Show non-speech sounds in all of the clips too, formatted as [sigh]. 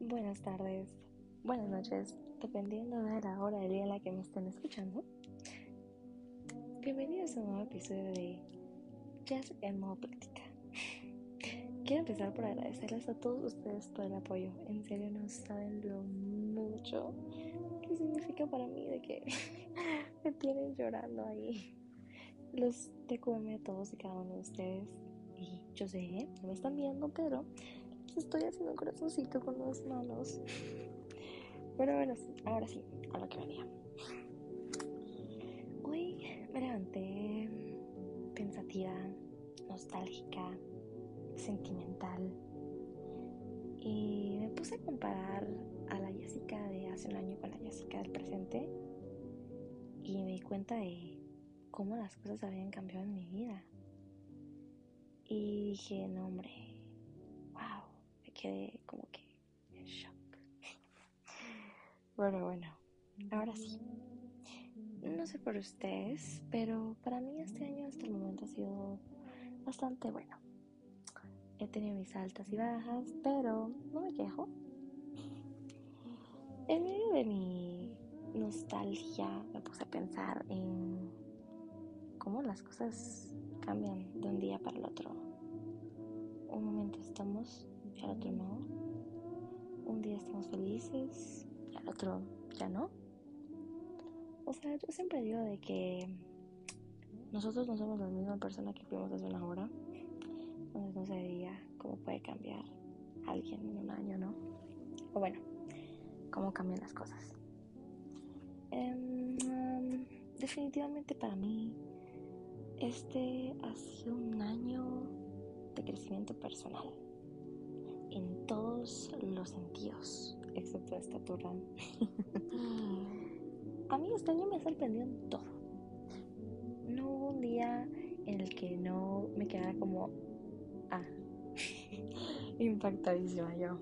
buenas tardes, buenas noches, dependiendo de la hora del día en la que me estén escuchando. Bienvenidos a un nuevo episodio de Jazz en modo práctica. Quiero empezar por agradecerles a todos ustedes por el apoyo. En serio, no saben lo mucho que significa para mí de que [laughs] me tienen llorando ahí. Los TQM a todos y cada uno de ustedes. Y yo sé, no me están viendo, pero estoy haciendo un corazoncito con las manos. Pero bueno, ahora sí, a lo que venía. Hoy me levanté pensativa, nostálgica, sentimental. Y me puse a comparar a la Jessica de hace un año con la Jessica del presente. Y me di cuenta de cómo las cosas habían cambiado en mi vida. Y dije, no hombre, quedé como que en shock. Bueno, bueno, ahora sí. No sé por ustedes, pero para mí este año hasta el momento ha sido bastante bueno. He tenido mis altas y bajas, pero no me quejo. En medio de mi nostalgia me puse a pensar en cómo las cosas cambian de un día para el otro. Un momento estamos al otro no. Un día estamos felices y al otro ya no. O sea, yo siempre digo de que nosotros no somos la misma persona que fuimos hace una hora. Entonces no se diría cómo puede cambiar alguien en un año, ¿no? O bueno, cómo cambian las cosas. Um, definitivamente para mí este ha sido un año de crecimiento personal en todos los sentidos, excepto la estatura. [laughs] a mí este año me ha sorprendido en todo. No hubo un día en el que no me quedara como, ah, [laughs] impactadísima yo.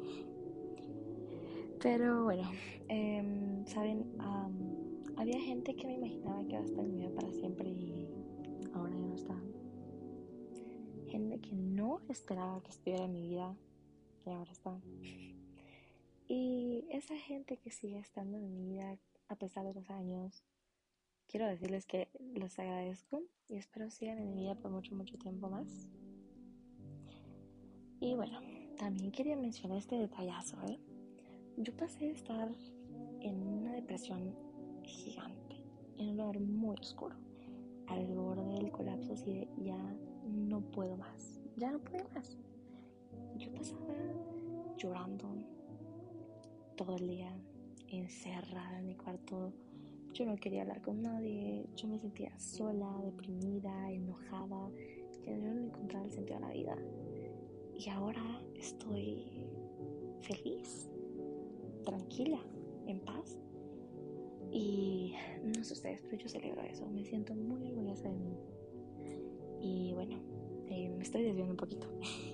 Pero bueno, eh, saben, um, había gente que me imaginaba que iba a estar en mi vida para siempre y ahora ya no está. Gente que no esperaba que estuviera en mi vida y ahora está. Y esa gente que sigue estando vida a pesar de los años, quiero decirles que los agradezco y espero sigan en mi vida por mucho, mucho tiempo más. Y bueno, también quería mencionar este detallazo, ¿eh? Yo pasé de estar en una depresión gigante, en un lugar muy oscuro, al borde del colapso, así de ya no puedo más, ya no puedo más. Yo pasaba llorando todo el día, encerrada en mi cuarto. Yo no quería hablar con nadie, yo me sentía sola, deprimida, enojada, ya no encontraba el sentido de la vida. Y ahora estoy feliz, tranquila, en paz. Y no sé ustedes, pero yo celebro eso. Me siento muy orgullosa de mí. Y bueno, eh, me estoy desviando un poquito. [laughs]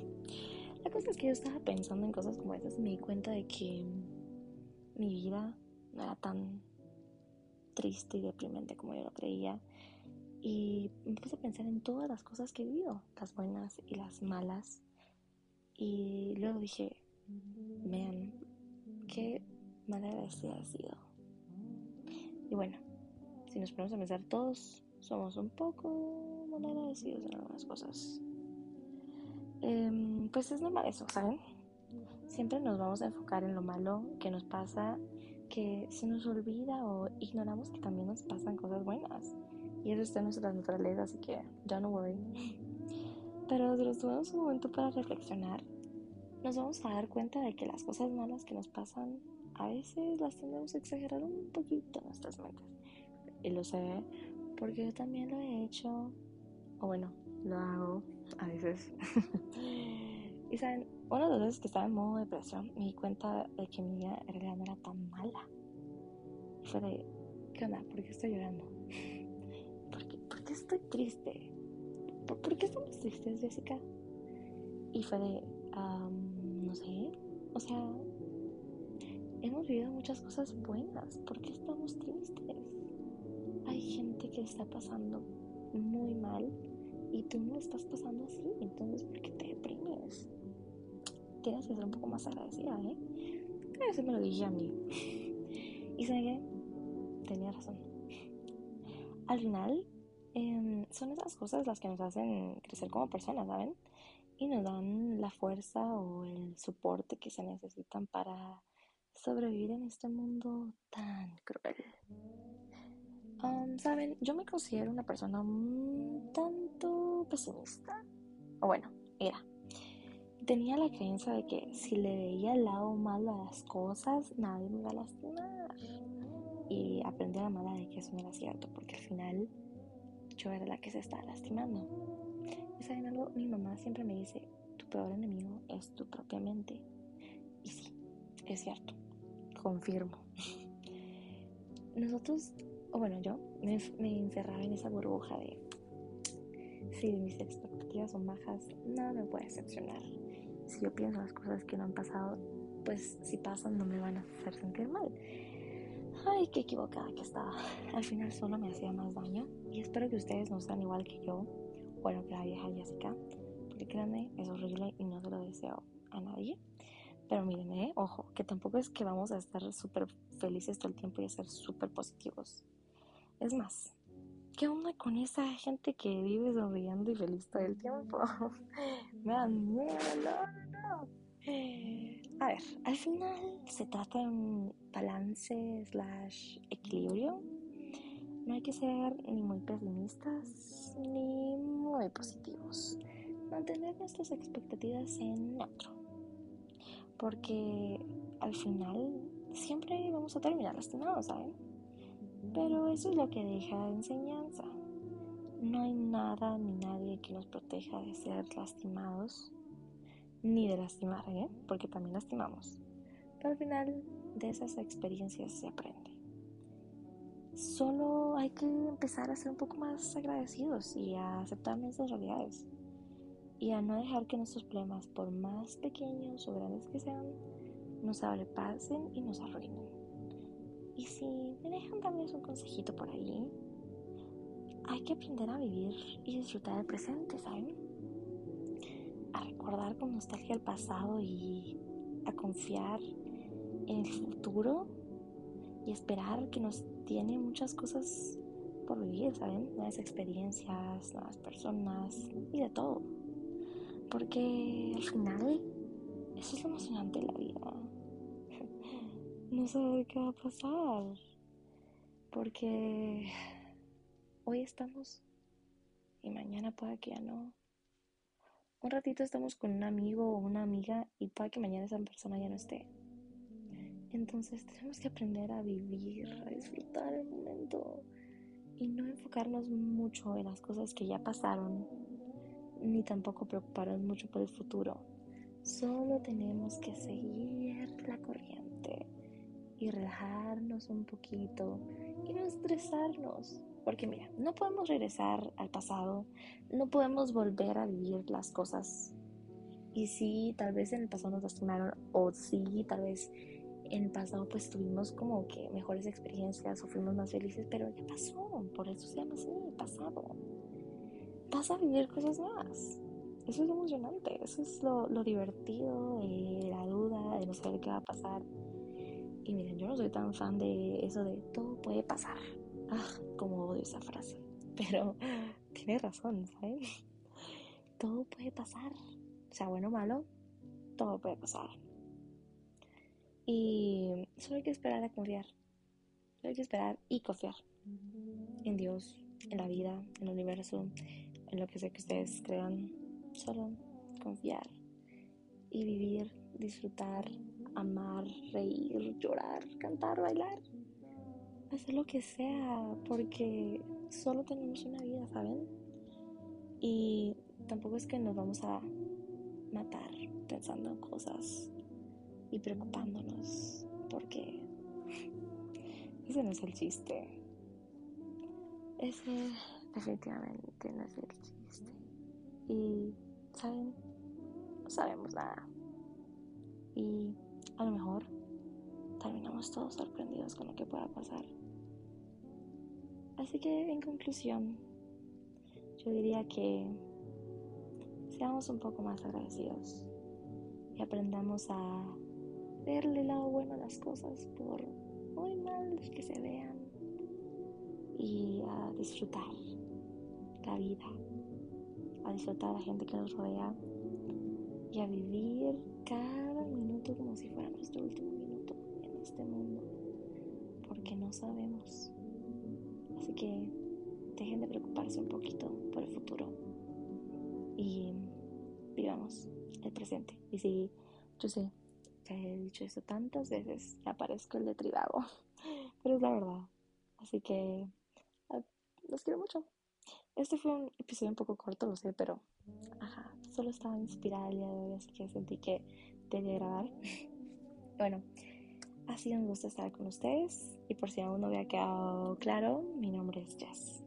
La cosa es que yo estaba pensando en cosas como esas me di cuenta de que mi vida no era tan triste y deprimente como yo lo creía. Y me puse a pensar en todas las cosas que he vivido, las buenas y las malas. Y luego dije, vean, qué mala agradecida he sido. Y bueno, si nos ponemos a pensar, todos somos un poco mal agradecidos en algunas cosas. Eh, pues es normal eso, ¿saben? Siempre nos vamos a enfocar en lo malo que nos pasa, que se nos olvida o ignoramos que también nos pasan cosas buenas. Y eso está en nuestra naturaleza, así que no worry. Pero si nos tomamos un momento para reflexionar, nos vamos a dar cuenta de que las cosas malas que nos pasan a veces las tendemos a exagerar un poquito en nuestras mentes. Y lo sé porque yo también lo he hecho, o bueno, lo hago veces. [laughs] y saben, una de las veces que estaba en modo depresión, me di cuenta de que mi vida en realidad no era tan mala. Fue de, ¿qué onda? ¿Por qué estoy llorando? [laughs] ¿Por qué, por qué estoy triste? ¿Por, ¿Por, qué estamos tristes, Jessica? Y fue de, um, no sé, o sea, hemos vivido muchas cosas buenas. ¿Por qué estamos tristes? Hay gente que está pasando muy mal y tú no estás pasando así. Entonces, ¿por qué te deprimes? tienes que ser un poco más agradecida, ¿eh? Veces me lo dije a mí. [laughs] y saben qué? Tenía razón. Al final, em, son esas cosas las que nos hacen crecer como personas, ¿saben? Y nos dan la fuerza o el soporte que se necesitan para sobrevivir en este mundo tan cruel. Saben, yo me considero una persona un tanto pesimista. O bueno, era. Tenía la creencia de que si le veía el lado malo a las cosas, nadie me iba a lastimar. Y aprendí a la mala de que eso no era cierto, porque al final yo era la que se estaba lastimando. Y saben algo, mi mamá siempre me dice, tu peor enemigo es tu propia mente. Y sí, es cierto, confirmo. [laughs] Nosotros, o bueno, yo me, encerraba en esa burbuja de, si mis expectativas son bajas, nada me puede decepcionar. Si yo pienso las cosas que no han pasado, pues si pasan no me van a hacer sentir mal. Ay, qué equivocada que estaba. Al final solo me hacía más daño. Y espero que ustedes no sean igual que yo. Bueno, que la vieja Jessica. Porque créanme, es horrible y no se lo deseo a nadie. Pero miren, ¿eh? ojo, que tampoco es que vamos a estar súper felices todo el tiempo y a ser súper positivos. Es más, ¿qué onda con esa gente que vive sonriendo y feliz todo el tiempo? [laughs] Me dan miedo, no, no. A ver, al final se trata de un balance slash equilibrio. No hay que ser ni muy pesimistas ni muy positivos. Mantener nuestras expectativas en neutro. Porque al final siempre vamos a terminar lastimados, ¿saben? Pero eso es lo que deja de enseñanza. No hay nada ni nadie que nos proteja de ser lastimados ni de lastimar, ¿eh? porque también lastimamos. Pero al final de esas experiencias se aprende. Solo hay que empezar a ser un poco más agradecidos y a aceptar nuestras realidades. Y a no dejar que nuestros problemas, por más pequeños o grandes que sean, nos sobrepasen y nos arruinen. Y si me dejan darles un consejito por ahí, hay que aprender a vivir y disfrutar del presente, ¿saben? a recordar con nostalgia el pasado y a confiar en el futuro y esperar que nos tiene muchas cosas por vivir, ¿saben? Nuevas experiencias, nuevas personas y de todo. Porque al final eso es lo emocionante de la vida. No saber qué va a pasar. Porque hoy estamos y mañana puede que ya no un ratito estamos con un amigo o una amiga y puede que mañana esa persona ya no esté. Entonces tenemos que aprender a vivir, a disfrutar el momento y no enfocarnos mucho en las cosas que ya pasaron, ni tampoco preocuparnos mucho por el futuro. Solo tenemos que seguir la corriente y relajarnos un poquito y no estresarnos. Porque mira, no podemos regresar al pasado, no podemos volver a vivir las cosas. Y sí, tal vez en el pasado nos lastimaron, o sí, tal vez en el pasado pues tuvimos como que mejores experiencias o fuimos más felices, pero ya pasó, por eso se llama así, pasado. Vas a vivir cosas nuevas. Eso es lo emocionante, eso es lo, lo divertido, de la duda, de no saber qué va a pasar. Y miren, yo no soy tan fan de eso de todo puede pasar. Ah, como odio esa frase. Pero [laughs] tiene razón, ¿sabes? [laughs] Todo puede pasar. Sea bueno o malo, todo puede pasar. Y solo hay que esperar a confiar. Solo hay que esperar y confiar. En Dios, en la vida, en el universo, en lo que sea que ustedes crean. Solo confiar y vivir, disfrutar, amar, reír, llorar, cantar, bailar hacer lo que sea, porque solo tenemos una vida, ¿saben? Y tampoco es que nos vamos a matar pensando en cosas y preocupándonos, porque [laughs] ese no es el chiste. Ese definitivamente no es el chiste. Y, ¿saben? No sabemos nada. Y a lo mejor terminamos todos sorprendidos con lo que pueda pasar. Así que en conclusión, yo diría que seamos un poco más agradecidos y aprendamos a verle el lado bueno a las cosas por muy mal que se vean y a disfrutar la vida, a disfrutar a la gente que nos rodea y a vivir cada minuto como si sabemos. Así que dejen de preocuparse un poquito por el futuro y vivamos el presente. Y si yo sé que he dicho eso tantas veces, ya parezco el de Tribago, [laughs] pero es la verdad. Así que ah, los quiero mucho. Este fue un episodio un poco corto, lo sé, pero ajá, solo estaba inspirada el día de hoy, así que sentí que debía grabar. [laughs] bueno, ha sido un gusto estar con ustedes y por si aún no había quedado claro, mi nombre es Jess.